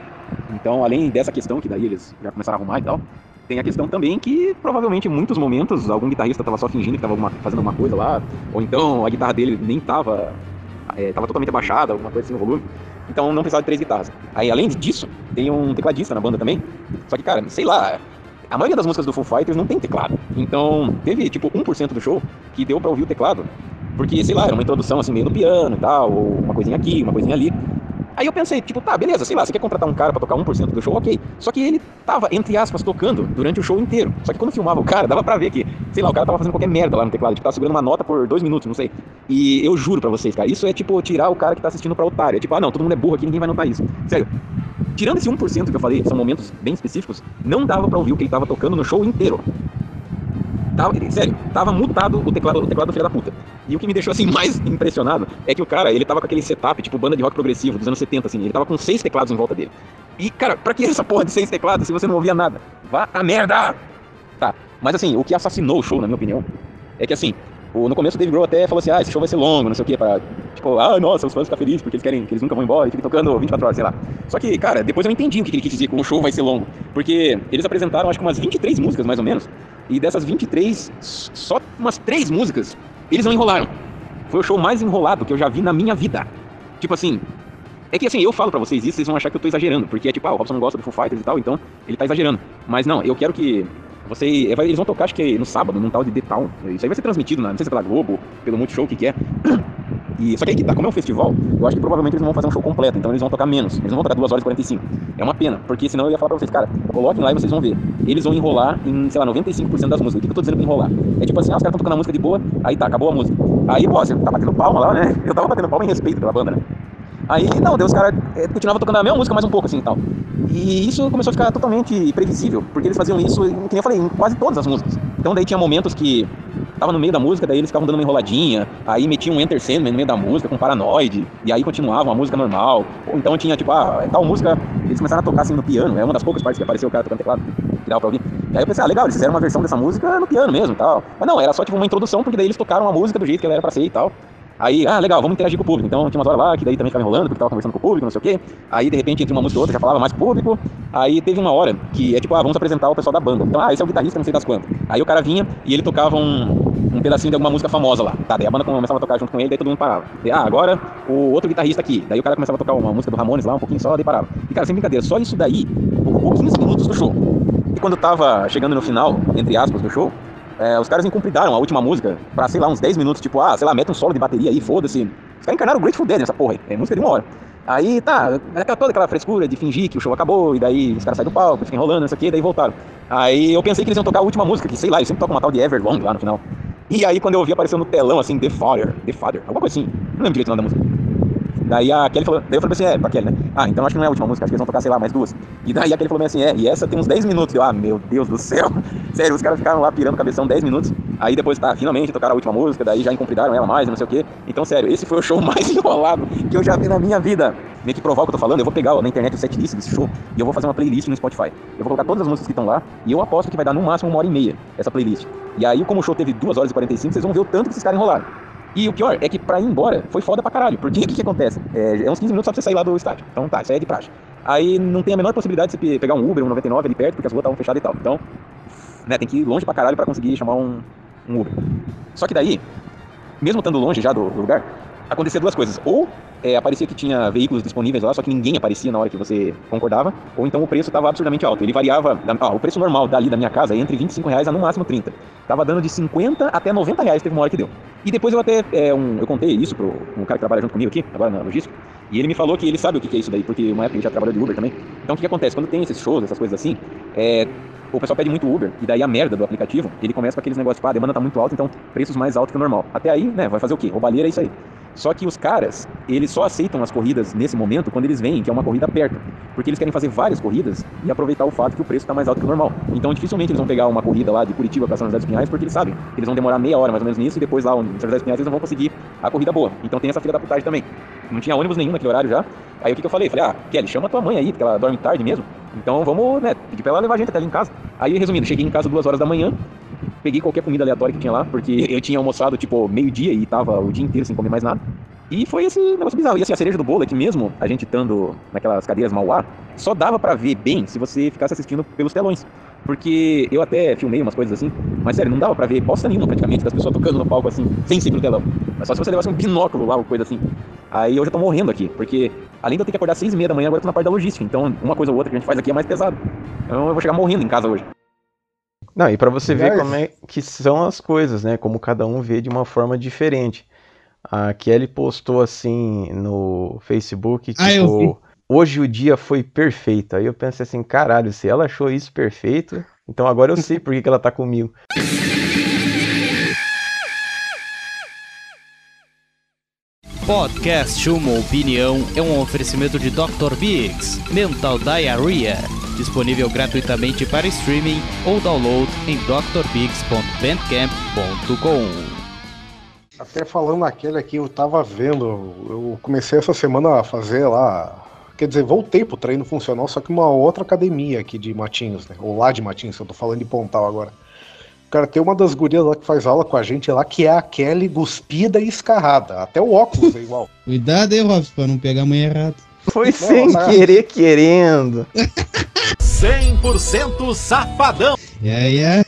Então, além dessa questão, que daí eles já começaram a arrumar e tal, tem a questão também que provavelmente em muitos momentos algum guitarrista tava só fingindo que tava alguma- fazendo alguma coisa lá, ou então a guitarra dele nem tava. É, tava totalmente abaixada, alguma coisa assim no volume. Então não precisava de três guitarras. Aí, além disso, tem um tecladista na banda também. Só que, cara, sei lá, a maioria das músicas do Foo Fighters não tem teclado. Então, teve tipo 1% do show que deu pra ouvir o teclado. Porque, sei lá, era uma introdução assim meio no piano e tal, ou uma coisinha aqui, uma coisinha ali. Aí eu pensei, tipo, tá, beleza, sei lá, você quer contratar um cara pra tocar 1% do show, ok. Só que ele tava, entre aspas, tocando durante o show inteiro. Só que quando filmava o cara, dava pra ver que, sei lá, o cara tava fazendo qualquer merda lá no teclado, tipo, tava segurando uma nota por dois minutos, não sei. E eu juro pra vocês, cara, isso é tipo tirar o cara que tá assistindo pra otário. É tipo, ah não, todo mundo é burro aqui, ninguém vai notar isso. Sério. Tirando esse 1% que eu falei, são momentos bem específicos, não dava pra ouvir o que ele tava tocando no show inteiro. Tava, sério, tava mutado o teclado, o teclado do filho da puta. E o que me deixou assim mais impressionado é que o cara, ele tava com aquele setup, tipo banda de rock progressivo dos anos 70, assim, ele tava com seis teclados em volta dele. E, cara, pra que essa porra de seis teclados se você não ouvia nada? Vá a merda! Tá, mas assim, o que assassinou o show, na minha opinião, é que assim, no começo o Dave Grohl até falou assim, ah, esse show vai ser longo, não sei o que, pra, tipo, ah, nossa, os fãs ficam felizes porque eles querem, que eles nunca vão embora e ficam tocando 24 horas, sei lá. Só que, cara, depois eu entendi o que ele quis dizer com o show vai ser longo, porque eles apresentaram acho que umas 23 músicas, mais ou menos, e dessas 23, s- só umas 3 músicas, eles não enrolaram. Foi o show mais enrolado que eu já vi na minha vida. Tipo assim, é que assim, eu falo pra vocês isso, vocês vão achar que eu tô exagerando, porque é tipo, ah, o Robson não gosta do Foo Fighters e tal, então ele tá exagerando. Mas não, eu quero que você, eles vão tocar acho que no sábado, num tal de The Town. Isso aí vai ser transmitido, não sei se é pela Globo, pelo Multishow, o que que é. E, só que aí que tá, como é um festival, eu acho que provavelmente eles não vão fazer um show completo, então eles vão tocar menos. Eles não vão tocar 2 horas e 45. É uma pena, porque senão eu ia falar pra vocês, cara, coloquem lá e vocês vão ver. Eles vão enrolar em, sei lá, 95% das músicas. O que, que eu tô dizendo pra enrolar? É tipo assim, ah, os caras estão tocando a música de boa, aí tá, acabou a música. Aí, pô, você tá batendo palma lá, né? Eu tava batendo palma em respeito pela banda, né? Aí, não, Deus, os caras é, continuavam tocando a mesma música mais um pouco, assim e tal. E isso começou a ficar totalmente previsível, porque eles faziam isso, nem eu falei, em quase todas as músicas. Então daí tinha momentos que tava no meio da música, daí eles ficavam dando uma enroladinha, aí metiam um Enter Sandman no meio da música com Paranoid, e aí continuavam a música normal. Ou então tinha, tipo, ah, tal música, eles começaram a tocar assim no piano, é uma das poucas partes que apareceu o cara tocando teclado, que dava pra ouvir. E aí eu pensei, ah, legal, eles fizeram uma versão dessa música no piano mesmo e tal. Mas não, era só tipo uma introdução, porque daí eles tocaram a música do jeito que ela era pra ser e tal. Aí, ah, legal, vamos interagir com o público. Então tinha umas horas lá que daí também ficava enrolando, porque tava conversando com o público, não sei o quê. Aí, de repente, entre uma música e outra, já falava mais com o público. Aí teve uma hora que é tipo, ah, vamos apresentar o pessoal da banda. Então, ah, esse é o guitarrista, não sei das quantas. Aí o cara vinha e ele tocava um, um pedacinho de alguma música famosa lá. Tá, daí a banda começava a tocar junto com ele, daí todo mundo parava. Daí, ah, agora o outro guitarrista aqui. Daí o cara começava a tocar uma música do Ramones lá, um pouquinho só, daí parava. E, cara, sem brincadeira, só isso daí ocupou 15 minutos do show. E quando tava chegando no final, entre aspas, do show, é, os caras incumpridaram a última música pra, sei lá, uns 10 minutos, tipo, ah, sei lá, mete um solo de bateria aí, foda-se. Os caras encarnaram o Grateful Dead nessa porra é música de uma hora. Aí, tá, aquela, toda aquela frescura de fingir que o show acabou, e daí os caras saem do palco, ficam enrolando, isso aqui, daí voltaram. Aí eu pensei que eles iam tocar a última música, que sei lá, eles sempre tocam uma tal de Everlong lá no final. E aí quando eu vi apareceu no telão, assim, The Father, The Father, alguma coisa assim, não lembro direito o nome da música. Daí a Kelly falou, daí eu falei assim, é, pra Kelly, né? Ah, então acho que não é a última música, acho que eles vão tocar, sei lá, mais duas. E daí a Kelly falou assim, é, e essa tem uns 10 minutos. Eu, ah, meu Deus do céu. Sério, os caras ficaram lá pirando cabeção 10 minutos. Aí depois, tá, finalmente tocaram a última música, daí já incompridaram ela mais, não sei o quê. Então, sério, esse foi o show mais enrolado que eu já vi na minha vida. Meio que provar o que eu tô falando, eu vou pegar ó, na internet o setlist desse show e eu vou fazer uma playlist no Spotify. Eu vou colocar todas as músicas que estão lá e eu aposto que vai dar no máximo uma hora e meia essa playlist. E aí, como o show teve 2 horas e 45, vocês vão ver o tanto que esses caras enrolaram. E o pior é que pra ir embora foi foda pra caralho. Porque o que, que acontece? É, é uns 15 minutos só pra você sair lá do estádio. Então tá, isso aí é de praxe. Aí não tem a menor possibilidade de você pegar um Uber, um 99 ali perto, porque as ruas estavam fechadas e tal. Então, né, tem que ir longe pra caralho pra conseguir chamar um, um Uber. Só que daí, mesmo estando longe já do, do lugar, acontecia duas coisas. Ou é, aparecia que tinha veículos disponíveis lá, só que ninguém aparecia na hora que você concordava, ou então o preço estava absurdamente alto. Ele variava, ah, o preço normal dali da minha casa é entre 25 reais a no máximo 30. Tava dando de 50 até 90 reais, teve uma hora que deu. E depois eu até, é, um, eu contei isso pro um cara que trabalha junto comigo aqui, agora na logística, e ele me falou que ele sabe o que é isso daí, porque uma época ele já trabalhou de Uber também. Então o que, que acontece? Quando tem esses shows, essas coisas assim, é, o pessoal pede muito Uber, e daí a merda do aplicativo, ele começa com aqueles negócios, tipo, ah, a demanda tá muito alta, então preços mais altos que o normal. Até aí, né, vai fazer o quê? Roubalheira é isso aí. Só que os caras, eles só aceitam as corridas nesse momento quando eles veem que é uma corrida perto. Porque eles querem fazer várias corridas e aproveitar o fato que o preço está mais alto que o normal. Então dificilmente eles vão pegar uma corrida lá de Curitiba para São José dos Pinhais porque eles sabem que eles vão demorar meia hora mais ou menos nisso e depois lá em São José dos Pinhais eles não vão conseguir a corrida boa. Então tem essa filha da putagem também. Não tinha ônibus nenhum naquele horário já. Aí o que, que eu falei? Falei, ah, Kelly, chama tua mãe aí, porque ela dorme tarde mesmo. Então vamos, né, pedir pra ela levar a gente até ali em casa. Aí, resumindo, cheguei em casa duas horas da manhã, peguei qualquer comida aleatória que tinha lá, porque eu tinha almoçado, tipo, meio-dia e tava o dia inteiro sem comer mais nada. E foi esse negócio bizarro. E assim, a cereja do bolo é que mesmo a gente estando naquelas cadeiras Mauá, só dava para ver bem se você ficasse assistindo pelos telões. Porque eu até filmei umas coisas assim, mas sério, não dava pra ver bosta nenhuma praticamente das pessoas tocando no palco assim, sem ser pelo telão. Mas só se você levasse um binóculo lá, ou coisa assim. Aí eu já tô morrendo aqui, porque além de eu ter que acordar às seis e meia da manhã, agora eu tô na parte da logística. Então uma coisa ou outra que a gente faz aqui é mais pesado. Então eu vou chegar morrendo em casa hoje. Não, e para você ver como é que são as coisas, né? Como cada um vê de uma forma diferente. A Kelly postou assim no Facebook, tipo, Ah, vi. hoje o dia foi perfeito. Aí eu pensei assim, caralho, se ela achou isso perfeito, então agora eu sei por que, que ela tá comigo. Podcast Uma Opinião é um oferecimento de Dr. Biggs, Mental Diarrhea, disponível gratuitamente para streaming ou download em drbiggs.bandcamp.com. Até falando naquele aqui, eu tava vendo, eu comecei essa semana a fazer lá. Quer dizer, voltei pro treino funcional, só que uma outra academia aqui de Matinhos, né? Ou lá de Matinhos, eu tô falando de Pontal agora. Cara, tem uma das gurias lá que faz aula com a gente lá, que é a Kelly guspida e escarrada. Até o óculos é igual. Cuidado aí, Robson, pra não pegar a mãe errada. Foi sem tá. querer querendo. 100% safadão. E aí, é...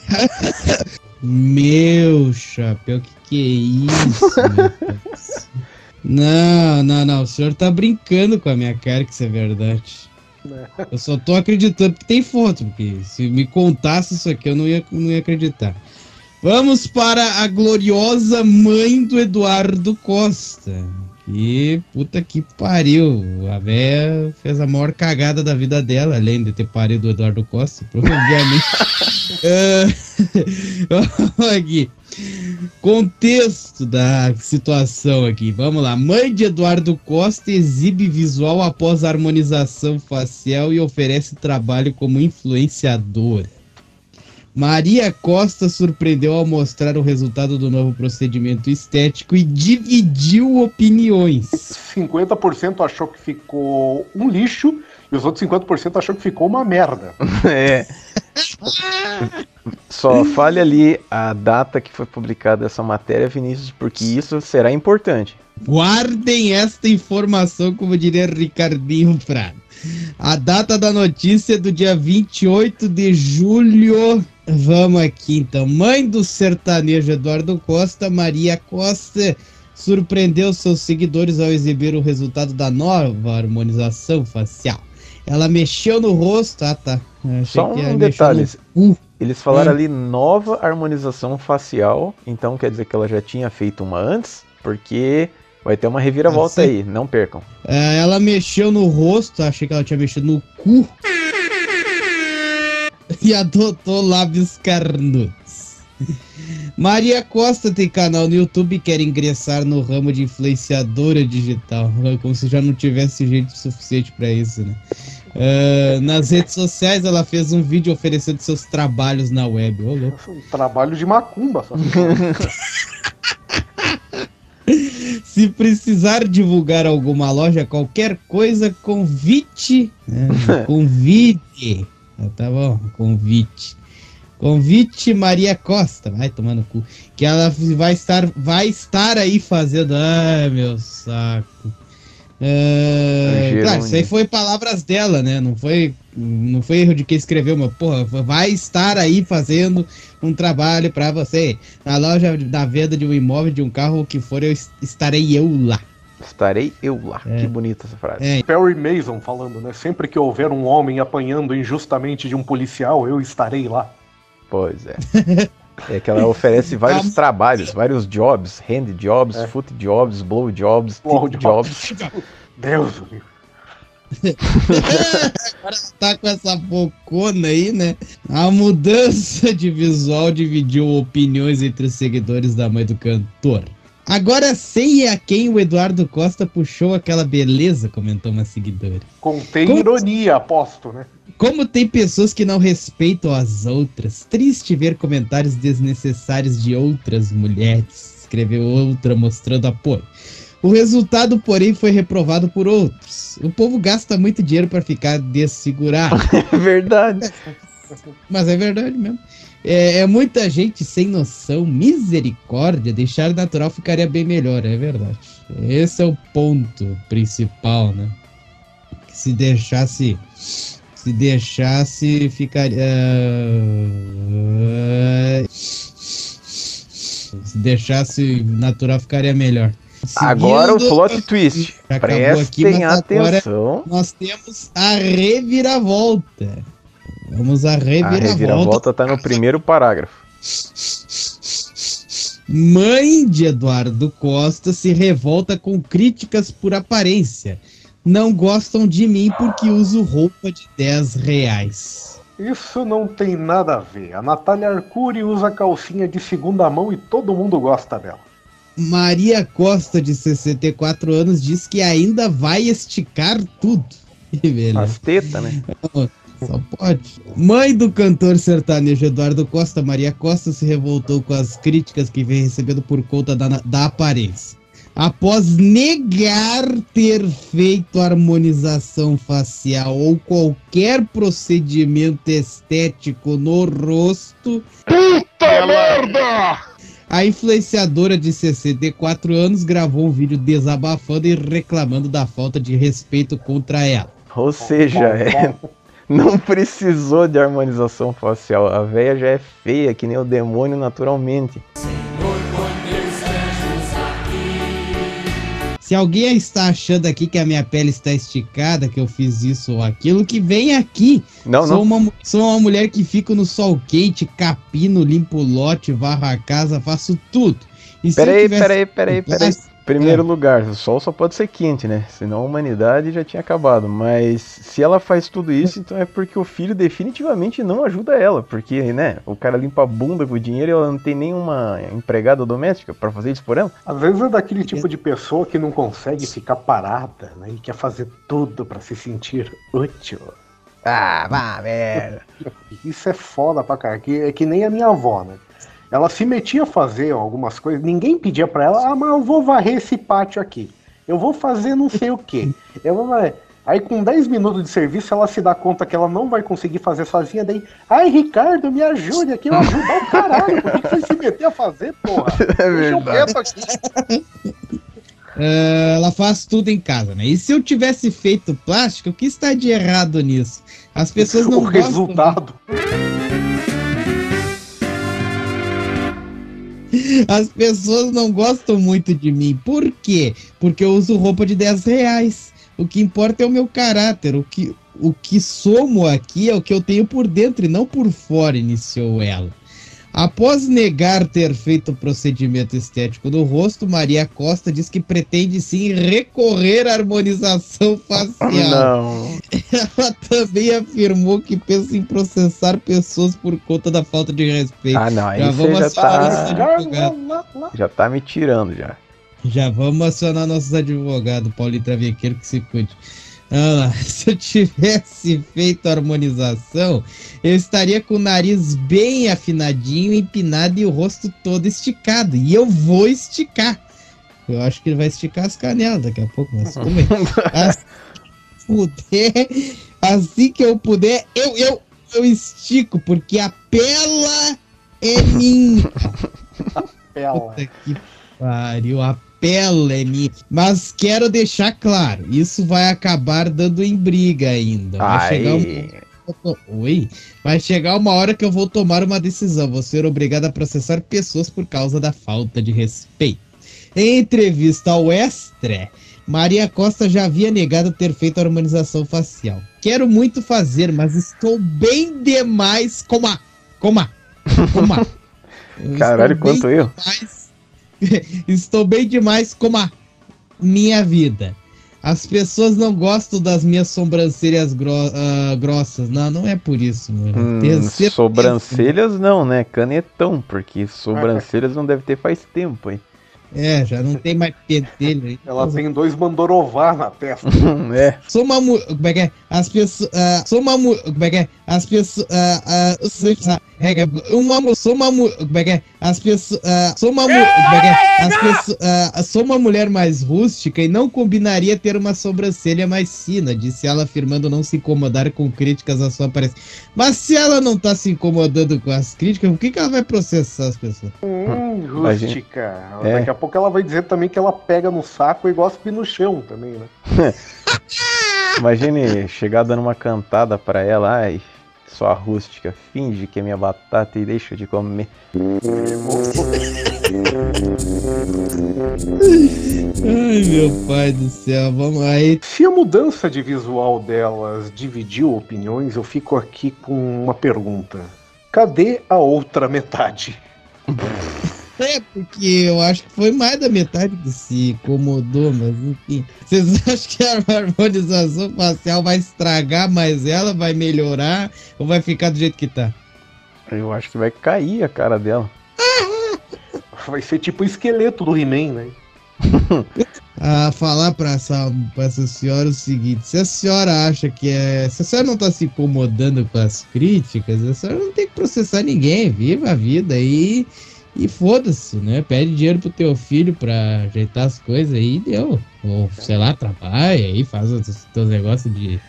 Meu chapéu, que que é isso? não, não, não. O senhor tá brincando com a minha cara que isso é verdade. Eu só tô acreditando que tem foto, porque se me contasse isso aqui eu não ia, não ia acreditar. Vamos para a gloriosa mãe do Eduardo Costa. Que puta que pariu. A véia fez a maior cagada da vida dela, além de ter parido o Eduardo Costa, provavelmente. Ah, aqui. Contexto da situação aqui. Vamos lá. Mãe de Eduardo Costa exibe visual após harmonização facial e oferece trabalho como influenciadora. Maria Costa surpreendeu ao mostrar o resultado do novo procedimento estético e dividiu opiniões. 50% achou que ficou um lixo e os outros 50% achou que ficou uma merda. É. Só fale ali a data que foi publicada essa matéria, Vinícius, porque isso será importante. Guardem esta informação, como diria Ricardinho Prado. A data da notícia é do dia 28 de julho. Vamos aqui então. Mãe do sertanejo Eduardo Costa, Maria Costa, surpreendeu seus seguidores ao exibir o resultado da nova harmonização facial. Ela mexeu no rosto. Ah, tá. Só um detalhe. no. Eles falaram Hum. ali nova harmonização facial, então quer dizer que ela já tinha feito uma antes, porque vai ter uma reviravolta Ah, sim. aí, não percam. É, ela mexeu no rosto, achei que ela tinha mexido no cu. E adotou lábios carnudos. Maria Costa tem canal no YouTube e quer ingressar no ramo de influenciadora digital. Como se já não tivesse gente suficiente para isso, né? Uh, nas redes sociais, ela fez um vídeo oferecendo seus trabalhos na web. Ô, louco. Um trabalho de macumba, só. Se precisar divulgar alguma loja, qualquer coisa, convite. Né? Convite. Ah, tá bom, convite. Convite Maria Costa, vai tomar no cu. Que ela vai estar, vai estar aí fazendo. Ai, meu saco. É, claro, isso aí foi palavras dela, né? Não foi, não foi erro de quem escreveu, mas porra, vai estar aí fazendo um trabalho para você. Na loja da venda de um imóvel, de um carro, o que for, eu estarei eu lá. Estarei eu lá. É. Que bonita essa frase. É. Perry Mason falando, né? Sempre que houver um homem apanhando injustamente de um policial, eu estarei lá. Pois é. É que ela oferece vários trabalhos, vários jobs, hand jobs, é. foot jobs, blow jobs, blow jobs. Deus, Agora tá com essa bocona aí, né? A mudança de visual dividiu opiniões entre os seguidores da mãe do cantor. Agora sei a quem o Eduardo Costa puxou aquela beleza, comentou uma seguidora. Contém Como... ironia, aposto, né? Como tem pessoas que não respeitam as outras. Triste ver comentários desnecessários de outras mulheres. Escreveu outra mostrando apoio. O resultado, porém, foi reprovado por outros. O povo gasta muito dinheiro para ficar desfigurado. É verdade. Mas é verdade mesmo. É, é, muita gente sem noção, misericórdia, deixar natural ficaria bem melhor, é verdade. Esse é o ponto principal, né? Que se deixasse. Se deixasse, ficaria. Se deixasse natural, ficaria melhor. Seguindo, agora o plot twist. Prestem aqui, atenção. Nós temos a reviravolta. Vamos à reviravolta. A reviravolta tá no primeiro parágrafo. Mãe de Eduardo Costa se revolta com críticas por aparência. Não gostam de mim porque uso roupa de 10 reais. Isso não tem nada a ver. A Natália Arcuri usa calcinha de segunda mão e todo mundo gosta dela. Maria Costa, de 64 anos, diz que ainda vai esticar tudo. As tetas, né? Só pode. Mãe do cantor sertanejo Eduardo Costa, Maria Costa, se revoltou com as críticas que vem recebendo por conta da, da aparência. Após negar ter feito harmonização facial ou qualquer procedimento estético no rosto. Puta merda! A influenciadora de 64 anos gravou um vídeo desabafando e reclamando da falta de respeito contra ela. Ou seja, é, não precisou de harmonização facial. A véia já é feia, que nem o demônio naturalmente. Se alguém está achando aqui que a minha pele está esticada, que eu fiz isso ou aquilo, que vem aqui. Não, sou não. Uma, sou uma mulher que fica no sol quente, capino, limpo o lote, varro a casa, faço tudo. Peraí, tivesse... peraí, peraí, peraí. Primeiro é. lugar, o sol só pode ser quente, né? Senão a humanidade já tinha acabado. Mas se ela faz tudo isso, então é porque o filho definitivamente não ajuda ela. Porque, né? O cara limpa a bunda com o dinheiro e ela não tem nenhuma empregada doméstica para fazer isso por ela. Às vezes é daquele tipo de pessoa que não consegue ficar parada, né? E quer fazer tudo para se sentir útil. Ah, vá, merda. Isso é foda pra cá. É que nem a minha avó, né? Ela se metia a fazer algumas coisas, ninguém pedia para ela, ah, mas eu vou varrer esse pátio aqui. Eu vou fazer não sei o quê. Eu vou... Aí com 10 minutos de serviço ela se dá conta que ela não vai conseguir fazer sozinha, daí, ai Ricardo, me ajude aqui, eu ajudar o caralho, por que você se meter a fazer, porra? É verdade. Uh, ela faz tudo em casa, né? E se eu tivesse feito plástico, o que está de errado nisso? As pessoas não o gostam. resultado. As pessoas não gostam muito de mim. Por quê? Porque eu uso roupa de 10 reais. O que importa é o meu caráter. O que, o que somo aqui é o que eu tenho por dentro e não por fora, iniciou ela. Após negar ter feito o procedimento estético no rosto, Maria Costa diz que pretende sim recorrer à harmonização facial. Não. Ela também afirmou que pensa em processar pessoas por conta da falta de respeito. Ah, não, aí já vamos já acionar tá- nossos advogados. Já tá me tirando já. Já vamos acionar nossos advogados, Paulinho Travequeiro, que se cuide. Ah, se eu tivesse feito a harmonização, eu estaria com o nariz bem afinadinho, empinado e o rosto todo esticado. E eu vou esticar. Eu acho que ele vai esticar as canelas daqui a pouco, mas tudo bem. Assim que puder, assim que eu puder, eu, eu, eu estico, porque a pela é minha. Pela. Puta que pariu, a minha. Mas quero deixar claro, isso vai acabar dando em briga ainda. Vai chegar um... Oi? Vai chegar uma hora que eu vou tomar uma decisão. Vou ser obrigado a processar pessoas por causa da falta de respeito. Em entrevista ao Extra, Maria Costa já havia negado ter feito a harmonização facial. Quero muito fazer, mas estou bem demais. Coma! Coma! Coma! Caralho, quanto eu. demais- Estou bem demais com a minha vida. As pessoas não gostam das minhas sobrancelhas gro- ah, grossas. Não, não é por isso, mano. Hum, sobrancelhas não, né? Canetão, porque sobrancelhas não deve ter faz tempo, hein? É, já não tem mais pentelho aí. Ela tem dois Mandorová na testa. é. Sou uma mu... Como é que é? As pessoas... ah, sou uma mu... Como é que é? As pessoas... ah, ah, sou- é que é? uma. Sou uma mu... Como é que é? As pessoas... ah, sou uma mu... Como é que é? As pessoas... ah, sou uma mulher mais rústica e não combinaria ter uma sobrancelha mais fina, disse ela afirmando não se incomodar com críticas à sua aparência. Mas se ela não tá se incomodando com as críticas, por que, que ela vai processar as pessoas? Hum, rústica. É. Daqui a pouco ela vai dizer também que ela pega no saco e gosta no chão também, né? Imagine chegar dando uma cantada pra ela, ai, sua rústica, finge que é minha batata e deixa de comer. Ai, meu pai do céu, vamos aí. Se a mudança de visual delas dividiu opiniões, eu fico aqui com uma pergunta. Cadê a outra metade? É, porque eu acho que foi mais da metade que se incomodou, mas enfim. Vocês acham que a harmonização facial vai estragar mais ela, vai melhorar ou vai ficar do jeito que tá? Eu acho que vai cair a cara dela. Vai ser tipo o esqueleto do He-Man, né? A falar pra essa, pra essa senhora o seguinte: se a senhora acha que é. Se a senhora não tá se incomodando com as críticas, a senhora não tem que processar ninguém, viva a vida aí e foda-se, né? Pede dinheiro pro teu filho pra ajeitar as coisas aí e deu. Ou sei lá, trabalha aí, faz os teus negócios de,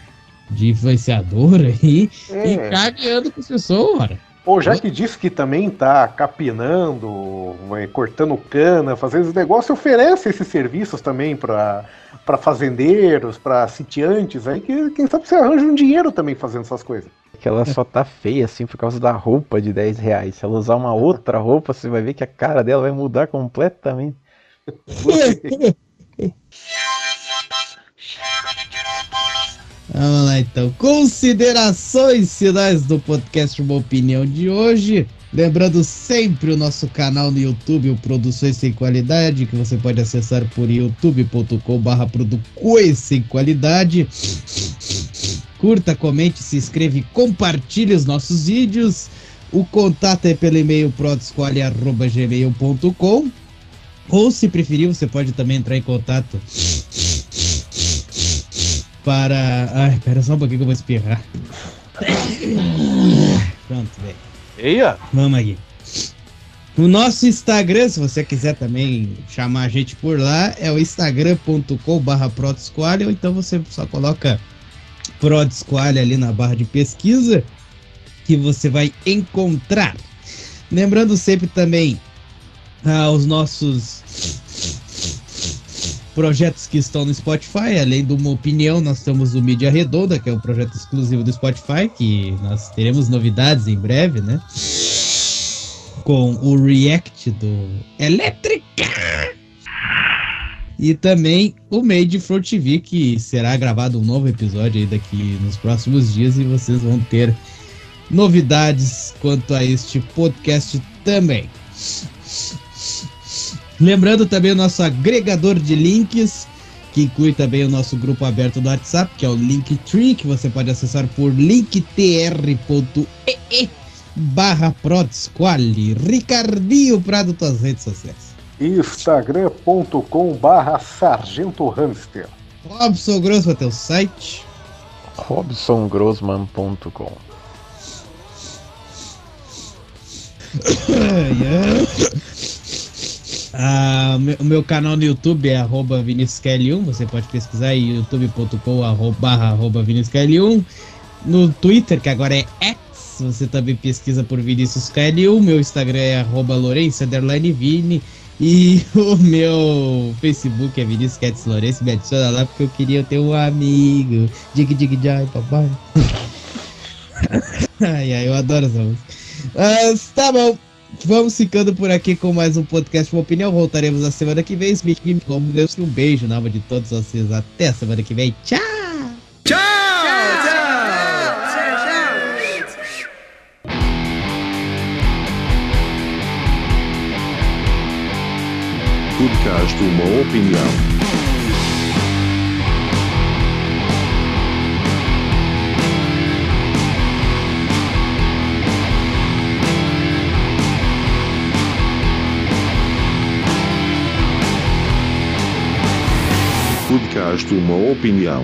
de influenciador aí É. e caga e anda com as pessoas, ora. Ou já que disse que também tá capinando, vai cortando cana, fazendo esse negócio, oferece esses serviços também para para fazendeiros, para sitiantes, aí que quem sabe você arranja um dinheiro também fazendo essas coisas. Que ela só tá feia assim por causa da roupa de 10 reais. Se ela usar uma outra roupa, você vai ver que a cara dela vai mudar completamente. Vamos lá então. Considerações finais do podcast Uma Opinião de hoje. Lembrando sempre o nosso canal no YouTube, o Produções Sem Qualidade, que você pode acessar por youtube.com.br Produções Sem Qualidade. Curta, comente, se inscreva e compartilhe os nossos vídeos. O contato é pelo e-mail prodesquale.gmail.com ou se preferir, você pode também entrar em contato para. Ai, pera só um pouquinho que eu vou espirrar. Pronto, velho. Eia! Vamos aqui. O nosso Instagram, se você quiser também chamar a gente por lá, é o instagram.com.br Prodesquale, ou então você só coloca Prodesquale ali na barra de pesquisa que você vai encontrar. Lembrando sempre também ah, os nossos projetos que estão no Spotify, além de uma opinião, nós temos o Mídia Redonda, que é um projeto exclusivo do Spotify, que nós teremos novidades em breve, né? Com o React do Elétrica! E também o Made for TV, que será gravado um novo episódio aí daqui nos próximos dias e vocês vão ter novidades quanto a este podcast também. Lembrando também o nosso agregador de links, que inclui também o nosso grupo aberto do WhatsApp, que é o Linktree, que você pode acessar por linktr.ee barra. Ricardinho Prado, tuas redes sociais. instagram.com barra Sargento Hamster. Robson Grosso, teu site. robsongrossman.com Ah, o meu- o meu canal no YouTube é arroba ViniciusKL1, você pode pesquisar aí youtube.com arroba, barra arroba ViniciusKL1. No Twitter, que agora é X, você também pesquisa por ViniciusKL1. Meu Instagram é arroba Lourenço, underline Vini. E o meu Facebook é Vinícius Cats Lourenço. Me adiciona lá porque eu queria ter um amigo. Dig, dig, jai, papai. ai, ai, eu adoro essa música. Mas tá bom. Vamos ficando por aqui com mais um podcast Uma Opinião. Voltaremos na semana que vem. Speak como Deus. Um beijo na alma de todos vocês. Até a semana que vem. Tchau! Podcast Uma Opinião. Podcast Uma Opinião.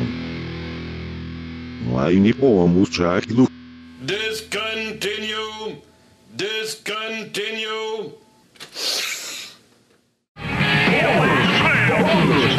Line pomos já aquilo. Discontinue! Discontinue! Slam!